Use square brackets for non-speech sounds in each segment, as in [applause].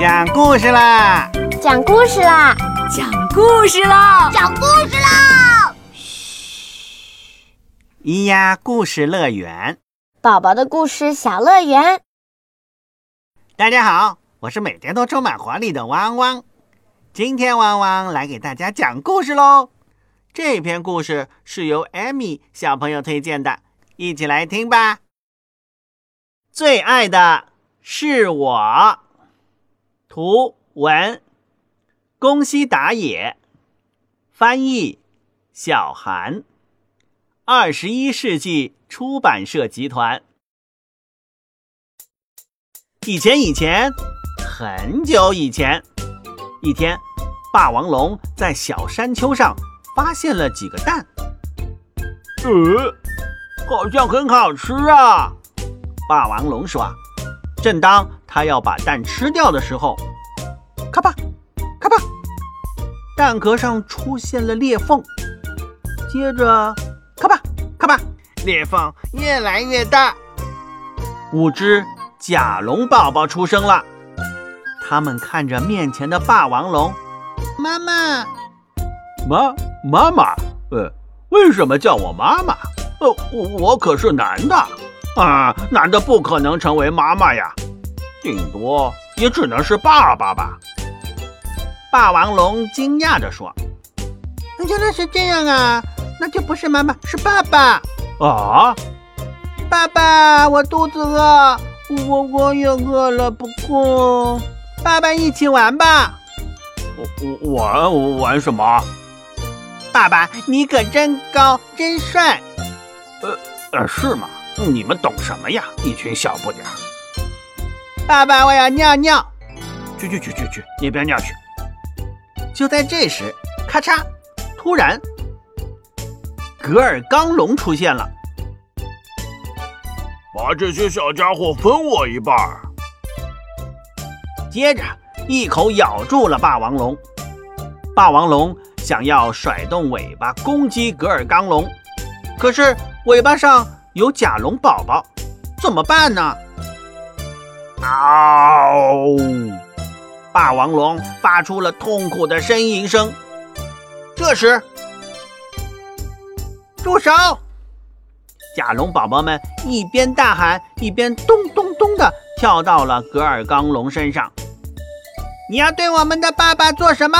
讲故事啦！讲故事啦！讲故事啦！讲故事啦！嘘，咿呀故事乐园，宝宝的故事小乐园。大家好，我是每天都充满活力的汪汪。今天汪汪来给大家讲故事喽。这篇故事是由艾米小朋友推荐的，一起来听吧。最爱的是我。图文：宫西达也，翻译：小韩，二十一世纪出版社集团。以前，以前，很久以前，一天，霸王龙在小山丘上发现了几个蛋。呃，好像很好吃啊！霸王龙说。正当他要把蛋吃掉的时候，咔吧，咔吧，蛋壳上出现了裂缝。接着，咔吧，咔吧，裂缝越来越大。五只甲龙宝宝出生了。他们看着面前的霸王龙，妈妈，妈，妈妈，呃，为什么叫我妈妈？呃，我我可是男的。啊，男的不可能成为妈妈呀，顶多也只能是爸爸吧。霸王龙惊讶地说：“原来是这样啊，那就不是妈妈，是爸爸啊！爸爸，我肚子饿，我我也饿了，不过爸爸一起玩吧。我我玩玩什么？爸爸，你可真高，真帅。呃呃，是吗？”你们懂什么呀？一群小不点儿！爸爸，我要尿尿。去去去去去，那边尿去。就在这时，咔嚓！突然，格尔刚龙出现了。把这些小家伙分我一半。接着，一口咬住了霸王龙。霸王龙想要甩动尾巴攻击格尔刚龙，可是尾巴上。有甲龙宝宝，怎么办呢？嗷！霸王龙发出了痛苦的呻吟声。这时，住手！甲龙宝宝们一边大喊，一边咚咚咚的跳到了格尔刚龙身上。你要对我们的爸爸做什么？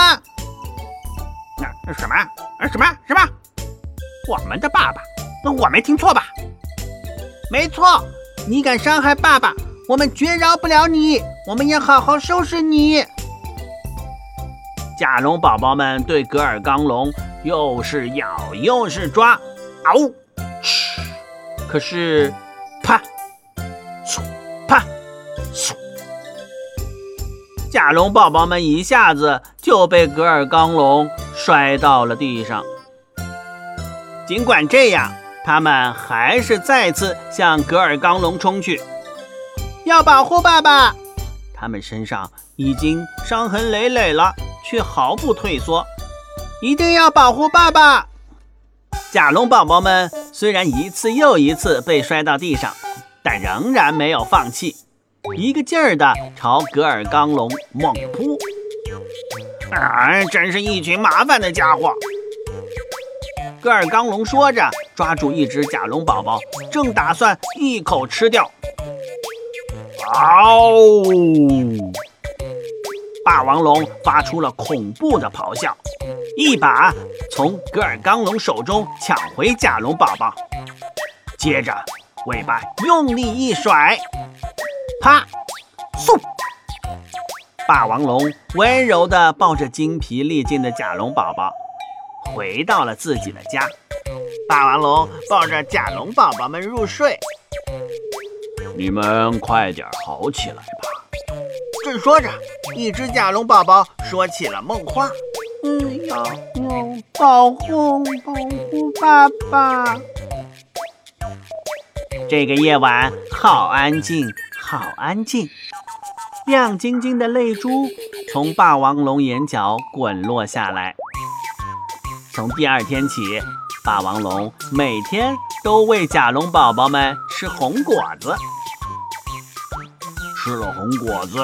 那什么啊？什么？什么？我们的爸爸？我没听错吧？没错，你敢伤害爸爸，我们绝饶不了你！我们要好好收拾你！甲龙宝宝们对格尔刚龙又是咬又是抓，嗷！嘘！可是，啪！嗖！啪！嗖！甲龙宝宝们一下子就被格尔刚龙摔到了地上。尽管这样。他们还是再次向格尔刚龙冲去，要保护爸爸。他们身上已经伤痕累累了，却毫不退缩，一定要保护爸爸。甲龙宝宝们虽然一次又一次被摔到地上，但仍然没有放弃，一个劲儿地朝格尔刚龙猛扑。啊，真是一群麻烦的家伙！格尔刚龙说着，抓住一只甲龙宝宝，正打算一口吃掉。嗷！霸王龙发出了恐怖的咆哮，一把从格尔刚龙手中抢回甲龙宝宝，接着尾巴用力一甩，啪！嗖！霸王龙温柔地抱着精疲力尽的甲龙宝宝。回到了自己的家，霸王龙抱着甲龙宝宝们入睡。你们快点好起来吧！正说着，一只甲龙宝宝说起了梦话：“嗯，要要保护保护爸爸。”这个夜晚好安静，好安静。亮晶晶的泪珠从霸王龙眼角滚落下来。从第二天起，霸王龙每天都喂甲龙宝宝们吃红果子。吃了红果子，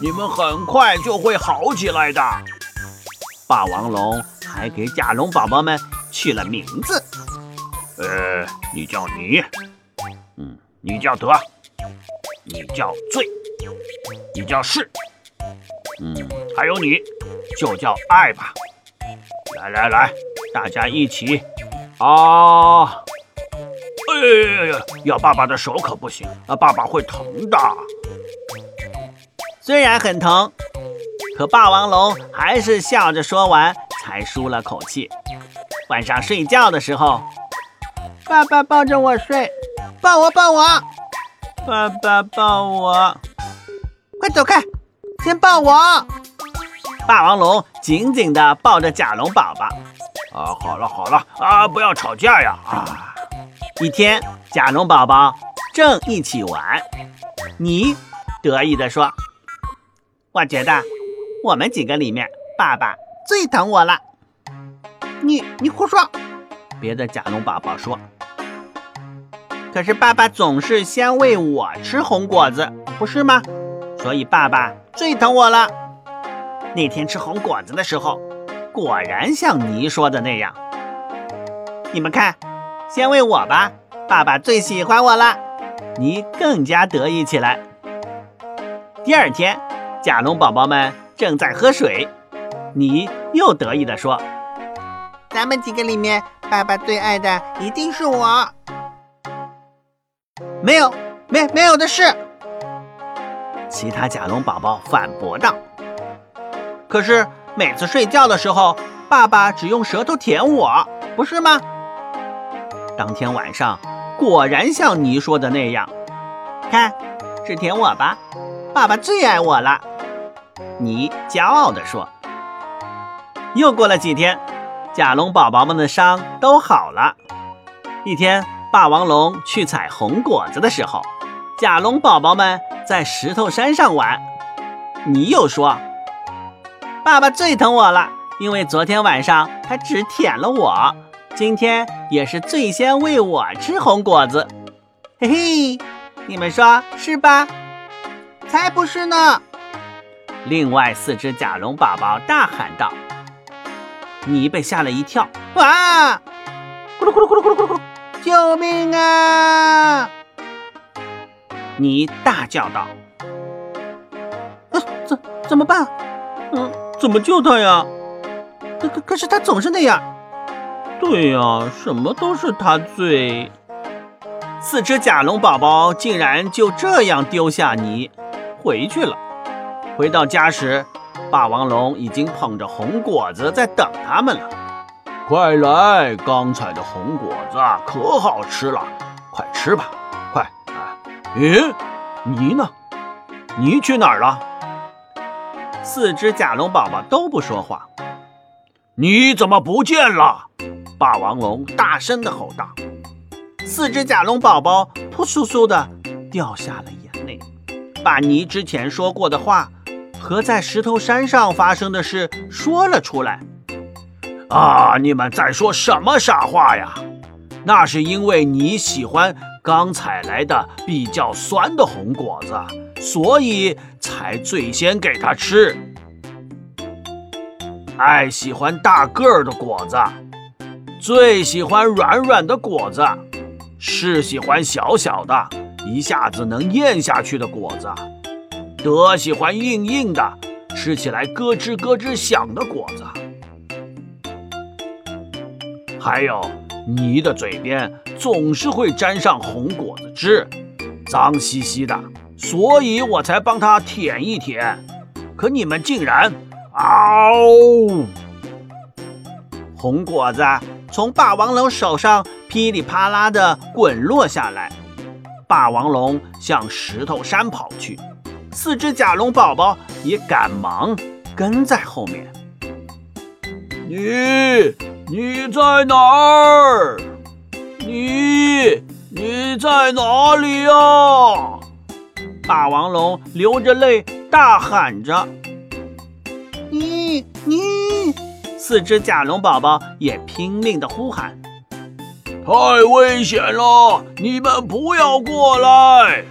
你们很快就会好起来的。霸王龙还给甲龙宝宝们起了名字。呃，你叫你，嗯，你叫德，你叫醉，你叫是，嗯，还有你，就叫爱吧。来来来，大家一起啊！哎呀呀，要爸爸的手可不行啊，爸爸会疼的。虽然很疼，可霸王龙还是笑着说完，才舒了口气。晚上睡觉的时候，爸爸抱着我睡，抱我抱我，爸爸抱我，快走开，先抱我。霸王龙紧紧地抱着甲龙宝宝。啊，好了好了啊，不要吵架呀！啊，一天，甲龙宝宝正一起玩，你得意地说：“我觉得我们几个里面，爸爸最疼我了。”你你胡说！别的甲龙宝宝说：“可是爸爸总是先喂我吃红果子，不是吗？所以爸爸最疼我了。那天吃红果子的时候，果然像你说的那样。你们看，先喂我吧，爸爸最喜欢我了。你更加得意起来。第二天，甲龙宝宝们正在喝水，你又得意地说。”咱们几个里面，爸爸最爱的一定是我。没有，没没有的事。其他甲龙宝宝反驳道：“可是每次睡觉的时候，爸爸只用舌头舔我，不是吗？”当天晚上，果然像你说的那样。看，是舔我吧，爸爸最爱我了。你骄傲地说。又过了几天。甲龙宝宝们的伤都好了。一天，霸王龙去采红果子的时候，甲龙宝宝们在石头山上玩。你又说：“爸爸最疼我了，因为昨天晚上他只舔了我，今天也是最先喂我吃红果子。”嘿嘿，你们说是吧？才不是呢！另外四只甲龙宝宝大喊道。你被吓了一跳，哇！咕噜咕噜咕噜咕噜咕噜咕噜！救命啊！你大叫道：“啊，怎怎么办？嗯，怎么救他呀？可可可是他总是那样。对呀，什么都是他最……四只甲龙宝宝竟然就这样丢下你回去了。回到家时。”霸王龙已经捧着红果子在等他们了，快来！刚采的红果子可好吃了，快吃吧，快！啊，咦，你呢？你去哪儿了？四只甲龙宝宝都不说话。你怎么不见了？霸王龙大声的吼道。四只甲龙宝宝扑簌簌的掉下了眼泪，把泥之前说过的话。和在石头山上发生的事说了出来。啊！你们在说什么傻话呀？那是因为你喜欢刚采来的比较酸的红果子，所以才最先给它吃。爱喜欢大个儿的果子，最喜欢软软的果子，是喜欢小小的，一下子能咽下去的果子。德喜欢硬硬的，吃起来咯吱咯吱响的果子。还有，你的嘴边总是会沾上红果子汁，脏兮兮的，所以我才帮他舔一舔。可你们竟然，嗷！红果子从霸王龙手上噼里啪啦的滚落下来，霸王龙向石头山跑去。四只甲龙宝宝也赶忙跟在后面。你你在哪儿？你你在哪里呀？霸王龙流着泪大喊着：“你你！”四只甲龙宝宝也拼命的呼喊：“太危险了！你们不要过来！”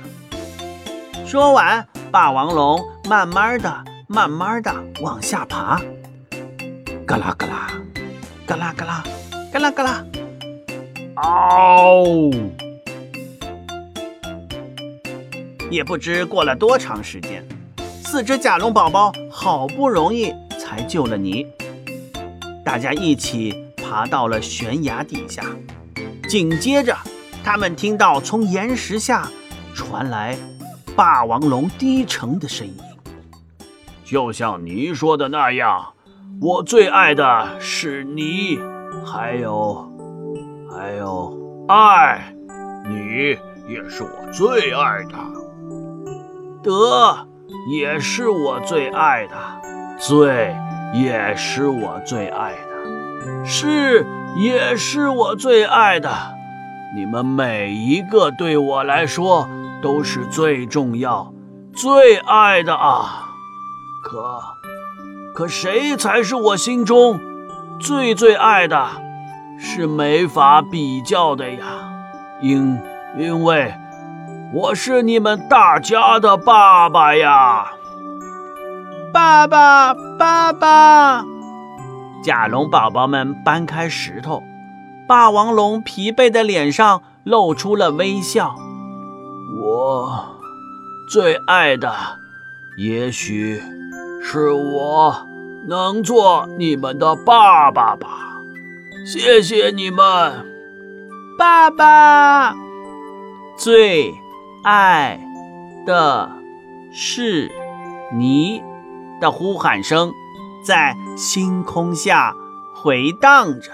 说完。霸王龙慢慢的、慢慢的往下爬。嘎啦嘎啦，嘎啦嘎啦，嘎啦嘎啦，嗷！也不知过了多长时间，四只甲龙宝宝好不容易才救了你。大家一起爬到了悬崖底下，紧接着，他们听到从岩石下传来霸王龙低沉的声音，就像你说的那样，我最爱的是你，还有，还有爱，你也是我最爱的。得也是我最爱的，罪也是我最爱的，是也是我最爱的。你们每一个对我来说都是最重要、最爱的啊！可，可谁才是我心中最最爱的？是没法比较的呀，因因为。我是你们大家的爸爸呀！爸爸，爸爸！甲龙宝宝们搬开石头，霸王龙疲惫的脸上露出了微笑。我最爱的，也许是我能做你们的爸爸吧。谢谢你们，爸爸。最。爱的是你的呼喊声，在星空下回荡着。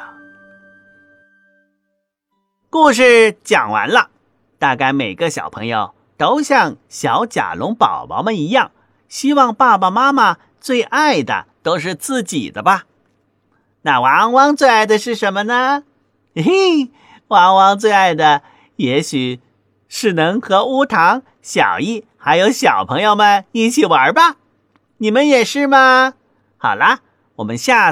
故事讲完了，大概每个小朋友都像小甲龙宝宝们一样，希望爸爸妈妈最爱的都是自己的吧？那汪汪最爱的是什么呢？嘿 [laughs] 嘿，汪汪最爱的也许。是能和乌糖、小易还有小朋友们一起玩吧？你们也是吗？好啦，我们下次。